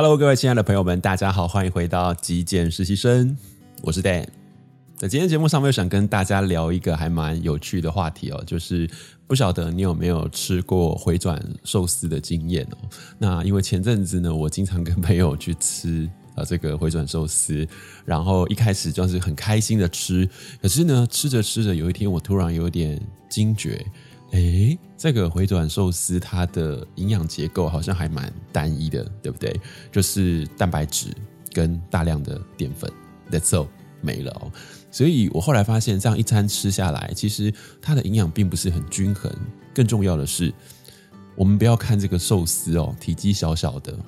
Hello，各位亲爱的朋友们，大家好，欢迎回到极简实习生，我是 Dan。在今天节目上面，想跟大家聊一个还蛮有趣的话题哦，就是不晓得你有没有吃过回转寿司的经验哦？那因为前阵子呢，我经常跟朋友去吃呃这个回转寿司，然后一开始就是很开心的吃，可是呢，吃着吃着，有一天我突然有点惊觉。诶，这个回转寿司它的营养结构好像还蛮单一的，对不对？就是蛋白质跟大量的淀粉，That's all 没了哦。所以我后来发现，这样一餐吃下来，其实它的营养并不是很均衡。更重要的是，我们不要看这个寿司哦，体积小小的。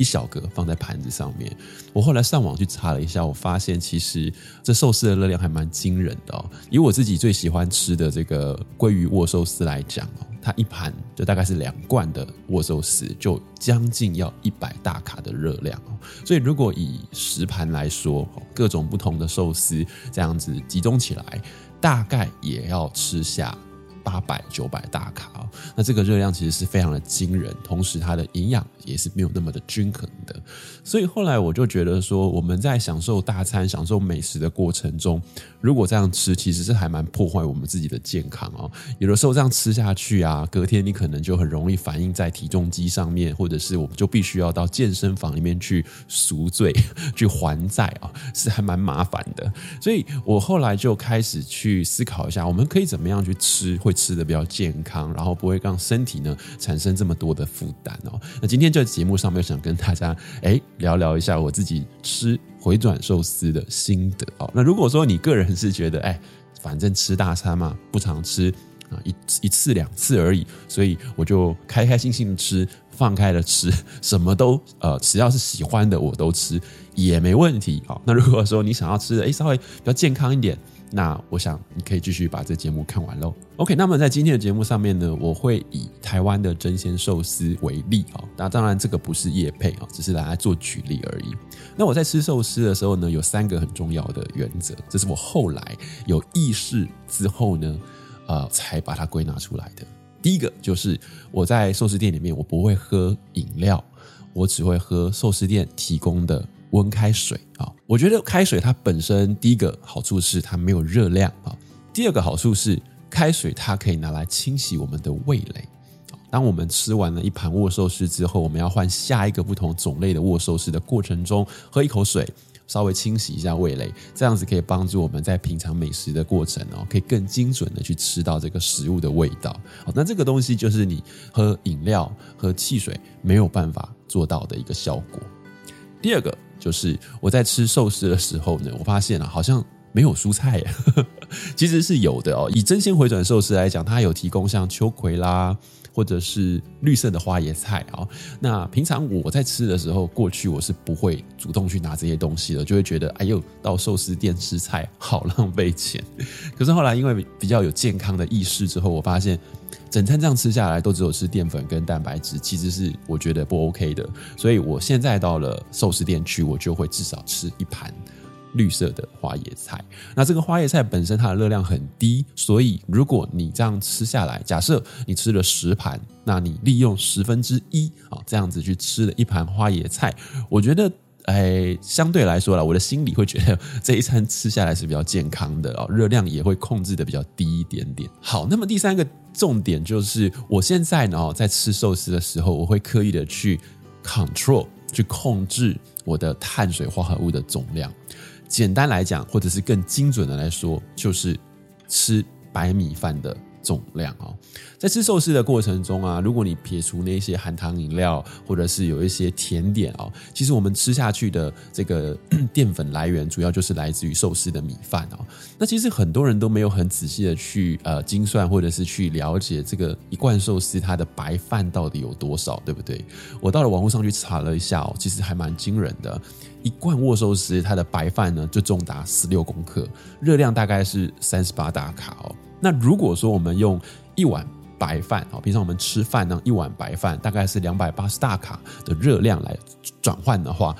一小格放在盘子上面，我后来上网去查了一下，我发现其实这寿司的热量还蛮惊人的哦。以我自己最喜欢吃的这个鲑鱼握寿司来讲哦，它一盘就大概是两罐的握寿司，就将近要一百大卡的热量哦。所以如果以十盘来说，各种不同的寿司这样子集中起来，大概也要吃下。八百九百大卡哦，那这个热量其实是非常的惊人，同时它的营养也是没有那么的均衡的。所以后来我就觉得说，我们在享受大餐、享受美食的过程中，如果这样吃，其实是还蛮破坏我们自己的健康哦。有的时候这样吃下去啊，隔天你可能就很容易反映在体重机上面，或者是我们就必须要到健身房里面去赎罪、去还债啊，是还蛮麻烦的。所以我后来就开始去思考一下，我们可以怎么样去吃会会吃的比较健康，然后不会让身体呢产生这么多的负担哦。那今天这节目上面想跟大家诶聊聊一下我自己吃回转寿司的心得哦。那如果说你个人是觉得诶反正吃大餐嘛，不常吃啊，一一次两次而已，所以我就开开心心的吃，放开了吃，什么都呃只要是喜欢的我都吃也没问题。好，那如果说你想要吃的诶稍微比较健康一点。那我想你可以继续把这节目看完喽。OK，那么在今天的节目上面呢，我会以台湾的真鲜寿司为例啊。那当然这个不是业配啊，只是来做举例而已。那我在吃寿司的时候呢，有三个很重要的原则，这是我后来有意识之后呢，呃，才把它归纳出来的。第一个就是我在寿司店里面，我不会喝饮料，我只会喝寿司店提供的。温开水啊，我觉得开水它本身第一个好处是它没有热量啊，第二个好处是开水它可以拿来清洗我们的味蕾。当我们吃完了一盘握寿司之后，我们要换下一个不同种类的握寿司的过程中，喝一口水，稍微清洗一下味蕾，这样子可以帮助我们在品尝美食的过程哦，可以更精准的去吃到这个食物的味道。好，那这个东西就是你喝饮料、喝汽水没有办法做到的一个效果。第二个。就是我在吃寿司的时候呢，我发现啊，好像没有蔬菜耶，其实是有的哦。以真鲜回转寿司来讲，它有提供像秋葵啦，或者是绿色的花椰菜啊。那平常我在吃的时候，过去我是不会主动去拿这些东西的，就会觉得哎呦，到寿司店吃菜好浪费钱。可是后来因为比较有健康的意识之后，我发现。整餐这样吃下来，都只有吃淀粉跟蛋白质，其实是我觉得不 OK 的。所以我现在到了寿司店去，我就会至少吃一盘绿色的花椰菜。那这个花椰菜本身它的热量很低，所以如果你这样吃下来，假设你吃了十盘，那你利用十分之一啊这样子去吃了一盘花椰菜，我觉得。哎，相对来说啦，我的心里会觉得这一餐吃下来是比较健康的哦，热量也会控制的比较低一点点。好，那么第三个重点就是，我现在呢，在吃寿司的时候，我会刻意的去 control，去控制我的碳水化合物的总量。简单来讲，或者是更精准的来说，就是吃白米饭的。总量哦，在吃寿司的过程中啊，如果你撇除那些含糖饮料或者是有一些甜点哦，其实我们吃下去的这个 淀粉来源主要就是来自于寿司的米饭哦。那其实很多人都没有很仔细的去呃精算或者是去了解这个一罐寿司它的白饭到底有多少，对不对？我到了网络上去查了一下哦，其实还蛮惊人的，一罐握寿司它的白饭呢就重达十六公克，热量大概是三十八大卡哦。那如果说我们用一碗白饭啊，平常我们吃饭呢，一碗白饭大概是两百八十大卡的热量来转换的话，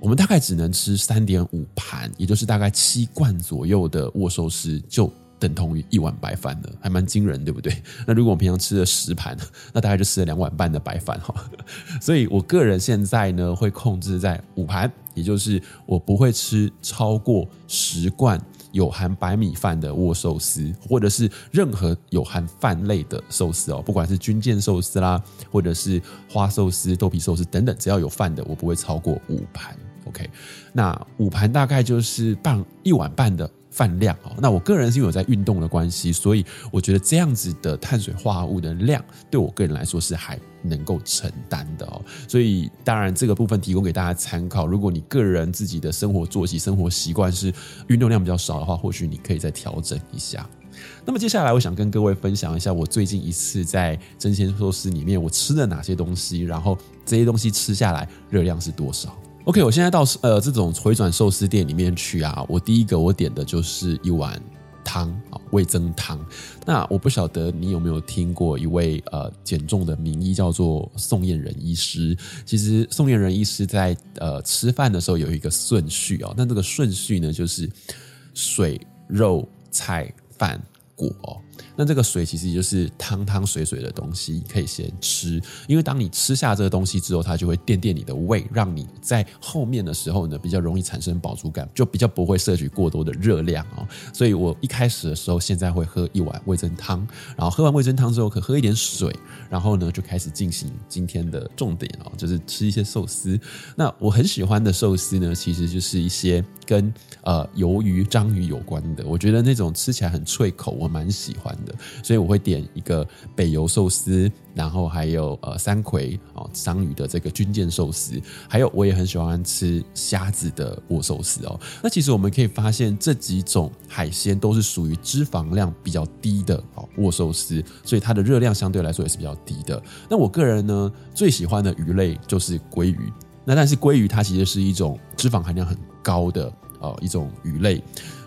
我们大概只能吃三点五盘，也就是大概七罐左右的握寿司就等同于一碗白饭了，还蛮惊人，对不对？那如果我们平常吃了十盘，那大概就吃了两碗半的白饭哈。所以我个人现在呢，会控制在五盘，也就是我不会吃超过十罐有含白米饭的握寿司，或者是任何有含饭类的寿司哦，不管是军舰寿司啦，或者是花寿司、豆皮寿司等等，只要有饭的，我不会超过五盘。OK，那五盘大概就是半一碗半的。饭量哦，那我个人是因为有在运动的关系，所以我觉得这样子的碳水化合物的量，对我个人来说是还能够承担的哦。所以当然这个部分提供给大家参考。如果你个人自己的生活作息、生活习惯是运动量比较少的话，或许你可以再调整一下。那么接下来我想跟各位分享一下我最近一次在真鲜寿司里面我吃了哪些东西，然后这些东西吃下来热量是多少。OK，我现在到呃这种回转寿司店里面去啊，我第一个我点的就是一碗汤啊，味增汤。那我不晓得你有没有听过一位呃减重的名医叫做宋晏仁医师。其实宋晏仁医师在呃吃饭的时候有一个顺序哦，那这个顺序呢就是水、肉、菜、饭、果。那这个水其实就是汤汤水水的东西，可以先吃，因为当你吃下这个东西之后，它就会垫垫你的胃，让你在后面的时候呢比较容易产生饱足感，就比较不会摄取过多的热量哦。所以我一开始的时候，现在会喝一碗味增汤，然后喝完味增汤之后，可喝一点水，然后呢就开始进行今天的重点哦，就是吃一些寿司。那我很喜欢的寿司呢，其实就是一些跟呃鱿鱼、章鱼有关的，我觉得那种吃起来很脆口，我蛮喜欢所以我会点一个北油寿司，然后还有呃三葵哦章鱼的这个军舰寿司，还有我也很喜欢吃虾子的握寿司哦。那其实我们可以发现这几种海鲜都是属于脂肪量比较低的哦握寿司，所以它的热量相对来说也是比较低的。那我个人呢最喜欢的鱼类就是鲑鱼，那但是鲑鱼它其实是一种脂肪含量很高的呃一种鱼类。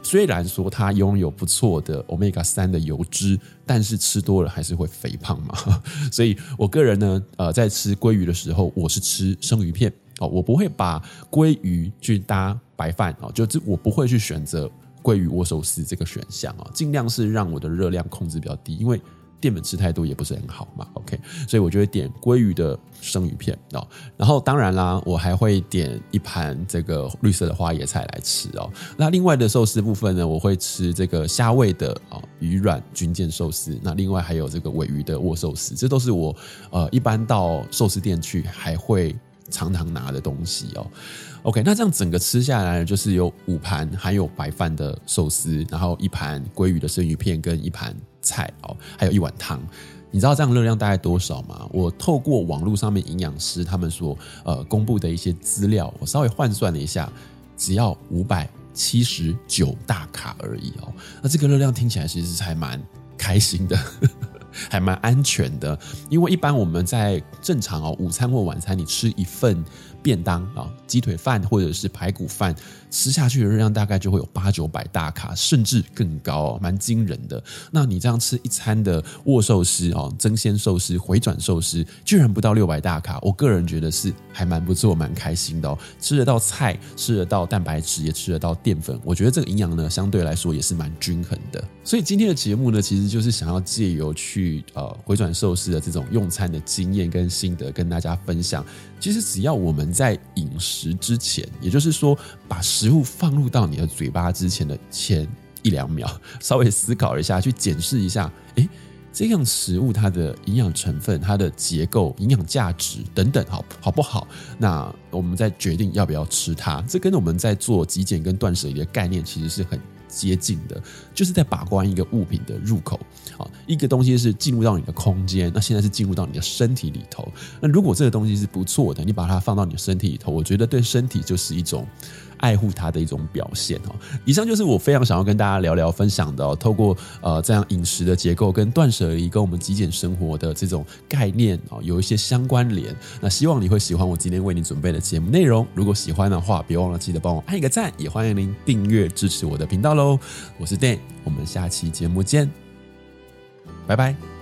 虽然说它拥有不错的 Omega 三的油脂，但是吃多了还是会肥胖嘛。所以我个人呢，呃，在吃鲑鱼的时候，我是吃生鱼片哦，我不会把鲑鱼去搭白饭哦，就这我不会去选择鲑鱼握寿司这个选项啊，尽量是让我的热量控制比较低，因为。淀粉吃太多也不是很好嘛，OK，所以我就会点鲑鱼的生鱼片哦，然后当然啦，我还会点一盘这个绿色的花椰菜来吃哦。那另外的寿司部分呢，我会吃这个虾味的啊鱼软军舰寿司，那另外还有这个尾鱼的握寿司，这都是我呃一般到寿司店去还会常常拿的东西哦。OK，那这样整个吃下来呢就是有五盘含有白饭的寿司，然后一盘鲑鱼的生鱼片跟一盘。菜哦，还有一碗汤，你知道这样热量大概多少吗？我透过网络上面营养师他们所呃公布的一些资料，我稍微换算了一下，只要五百七十九大卡而已哦。那这个热量听起来其实是还蛮开心的，还蛮安全的，因为一般我们在正常哦午餐或晚餐，你吃一份。便当啊，鸡腿饭或者是排骨饭，吃下去的热量大概就会有八九百大卡，甚至更高哦，蛮惊人的。那你这样吃一餐的握寿司哦，蒸鲜寿司、回转寿司，居然不到六百大卡，我个人觉得是还蛮不错，蛮开心的哦。吃得到菜，吃得到蛋白质，也吃得到淀粉，我觉得这个营养呢，相对来说也是蛮均衡的。所以今天的节目呢，其实就是想要借由去呃回转寿司的这种用餐的经验跟心得，跟大家分享。其实只要我们在饮食之前，也就是说，把食物放入到你的嘴巴之前的前一两秒，稍微思考一下，去检视一下，诶，这样食物它的营养成分、它的结构、营养价值等等，好好不好？那我们再决定要不要吃它。这跟我们在做极简跟断舍离的概念其实是很接近的，就是在把关一个物品的入口，啊，一个东西是进入到你的空间，那现在是进入到你的身体里头。那如果这个东西是不错的，你把它放到你的身体里头，我觉得对身体就是一种。爱护它的一种表现哦。以上就是我非常想要跟大家聊聊分享的。透过呃这样饮食的结构跟断舍离跟我们极简生活的这种概念哦，有一些相关联。那希望你会喜欢我今天为你准备的节目内容。如果喜欢的话，别忘了记得帮我按一个赞，也欢迎您订阅支持我的频道喽。我是 Dan，我们下期节目见，拜拜。